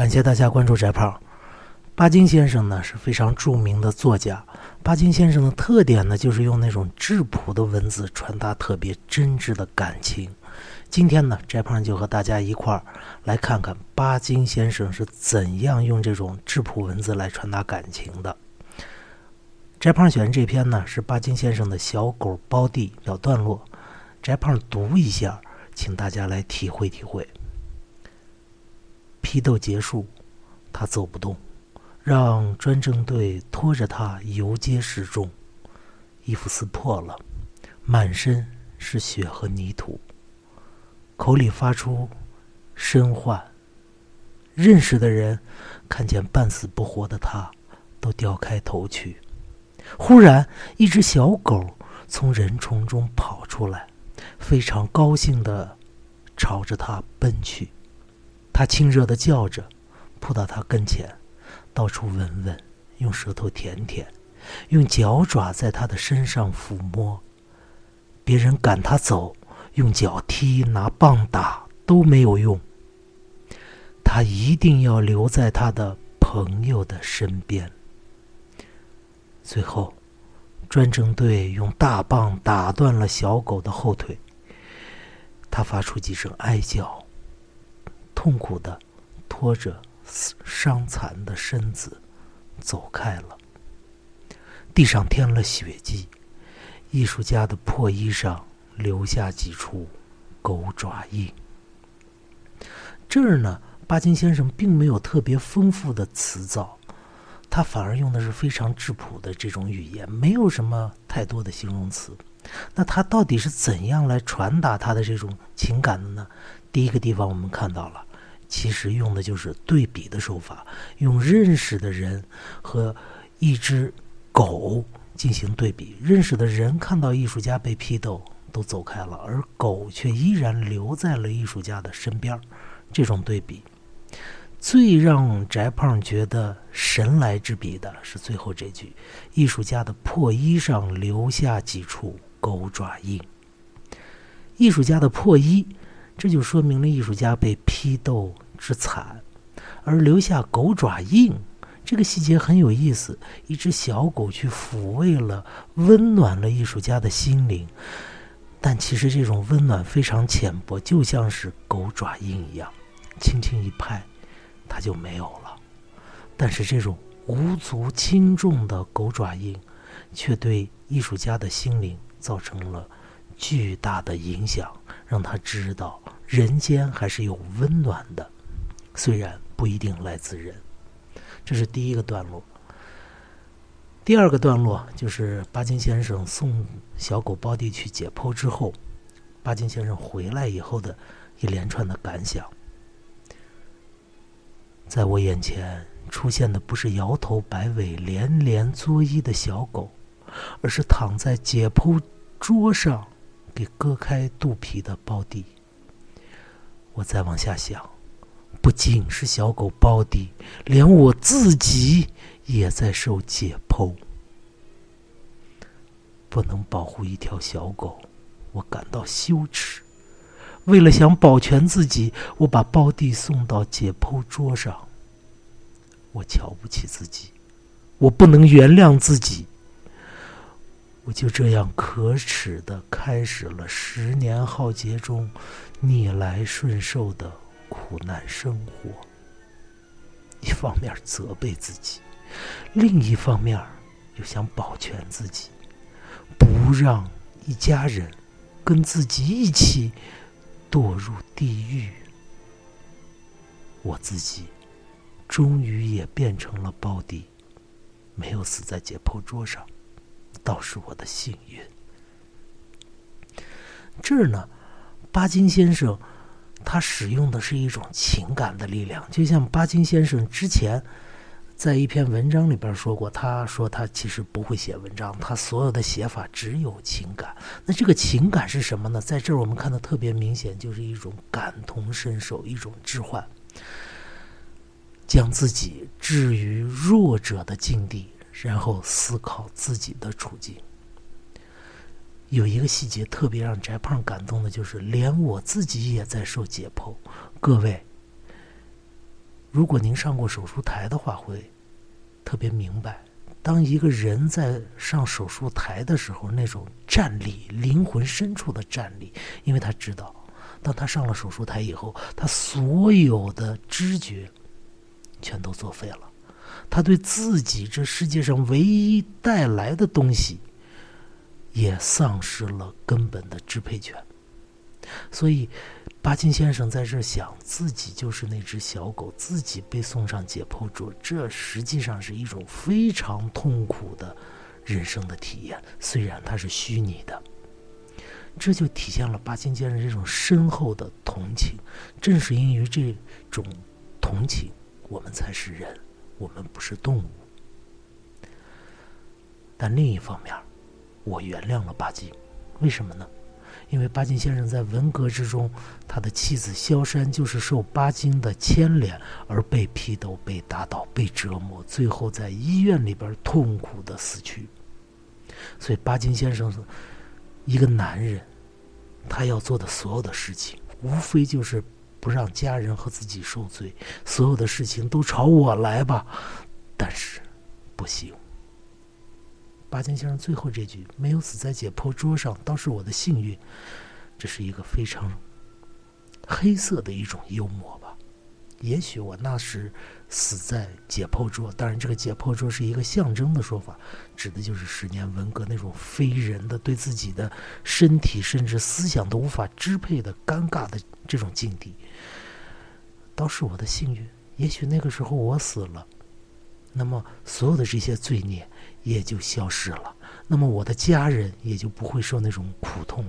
感谢大家关注翟胖。巴金先生呢是非常著名的作家。巴金先生的特点呢，就是用那种质朴的文字传达特别真挚的感情。今天呢，翟胖就和大家一块儿来看看巴金先生是怎样用这种质朴文字来传达感情的。翟胖选这篇呢，是巴金先生的小狗包地小段落。翟胖读一下，请大家来体会体会。批斗结束，他走不动。让专政队拖着他游街示众，衣服撕破了，满身是血和泥土，口里发出呻唤。认识的人看见半死不活的他，都掉开头去。忽然，一只小狗从人丛中跑出来，非常高兴的朝着他奔去。他亲热的叫着，扑到他跟前。到处闻闻，用舌头舔舔，用脚爪在他的身上抚摸。别人赶他走，用脚踢、拿棒打都没有用。他一定要留在他的朋友的身边。最后，专政队用大棒打断了小狗的后腿。他发出几声哀叫，痛苦的拖着。伤残的身子走开了，地上添了血迹，艺术家的破衣上留下几处狗爪印。这儿呢，巴金先生并没有特别丰富的词藻，他反而用的是非常质朴的这种语言，没有什么太多的形容词。那他到底是怎样来传达他的这种情感的呢？第一个地方我们看到了。其实用的就是对比的手法，用认识的人和一只狗进行对比。认识的人看到艺术家被批斗都走开了，而狗却依然留在了艺术家的身边。这种对比，最让翟胖觉得神来之笔的是最后这句：“艺术家的破衣上留下几处狗爪印。”艺术家的破衣。这就说明了艺术家被批斗之惨，而留下狗爪印这个细节很有意思。一只小狗去抚慰了、温暖了艺术家的心灵，但其实这种温暖非常浅薄，就像是狗爪印一样，轻轻一拍，它就没有了。但是这种无足轻重的狗爪印，却对艺术家的心灵造成了巨大的影响。让他知道人间还是有温暖的，虽然不一定来自人。这是第一个段落。第二个段落就是巴金先生送小狗包地去解剖之后，巴金先生回来以后的一连串的感想。在我眼前出现的不是摇头摆尾、连连作揖的小狗，而是躺在解剖桌上。给割开肚皮的包弟，我再往下想，不仅是小狗包地，连我自己也在受解剖。不能保护一条小狗，我感到羞耻。为了想保全自己，我把包弟送到解剖桌上。我瞧不起自己，我不能原谅自己。我就这样可耻的开始了十年浩劫中逆来顺受的苦难生活。一方面责备自己，另一方面又想保全自己，不让一家人跟自己一起堕入地狱。我自己终于也变成了包底，没有死在解剖桌上。倒是我的幸运。这儿呢，巴金先生他使用的是一种情感的力量，就像巴金先生之前在一篇文章里边说过，他说他其实不会写文章，他所有的写法只有情感。那这个情感是什么呢？在这儿我们看的特别明显，就是一种感同身受，一种置换，将自己置于弱者的境地。然后思考自己的处境。有一个细节特别让翟胖感动的，就是连我自己也在受解剖。各位，如果您上过手术台的话，会特别明白，当一个人在上手术台的时候，那种站立、灵魂深处的站立，因为他知道，当他上了手术台以后，他所有的知觉全都作废了，他对自己这世界上唯一带来的东西也丧失了根本的支配权，所以。巴金先生在这想，自己就是那只小狗，自己被送上解剖桌，这实际上是一种非常痛苦的人生的体验，虽然它是虚拟的。这就体现了巴金先生这种深厚的同情。正是因为这种同情，我们才是人，我们不是动物。但另一方面，我原谅了巴金，为什么呢？因为巴金先生在文革之中，他的妻子萧山就是受巴金的牵连而被批斗、被打倒、被折磨，最后在医院里边痛苦的死去。所以，巴金先生一个男人，他要做的所有的事情，无非就是不让家人和自己受罪，所有的事情都朝我来吧。但是，不行。巴金先生最后这句“没有死在解剖桌上，倒是我的幸运”，这是一个非常黑色的一种幽默吧？也许我那时死在解剖桌，当然这个解剖桌是一个象征的说法，指的就是十年文革那种非人的、对自己的身体甚至思想都无法支配的尴尬的这种境地。倒是我的幸运，也许那个时候我死了，那么所有的这些罪孽。也就消失了，那么我的家人也就不会受那种苦痛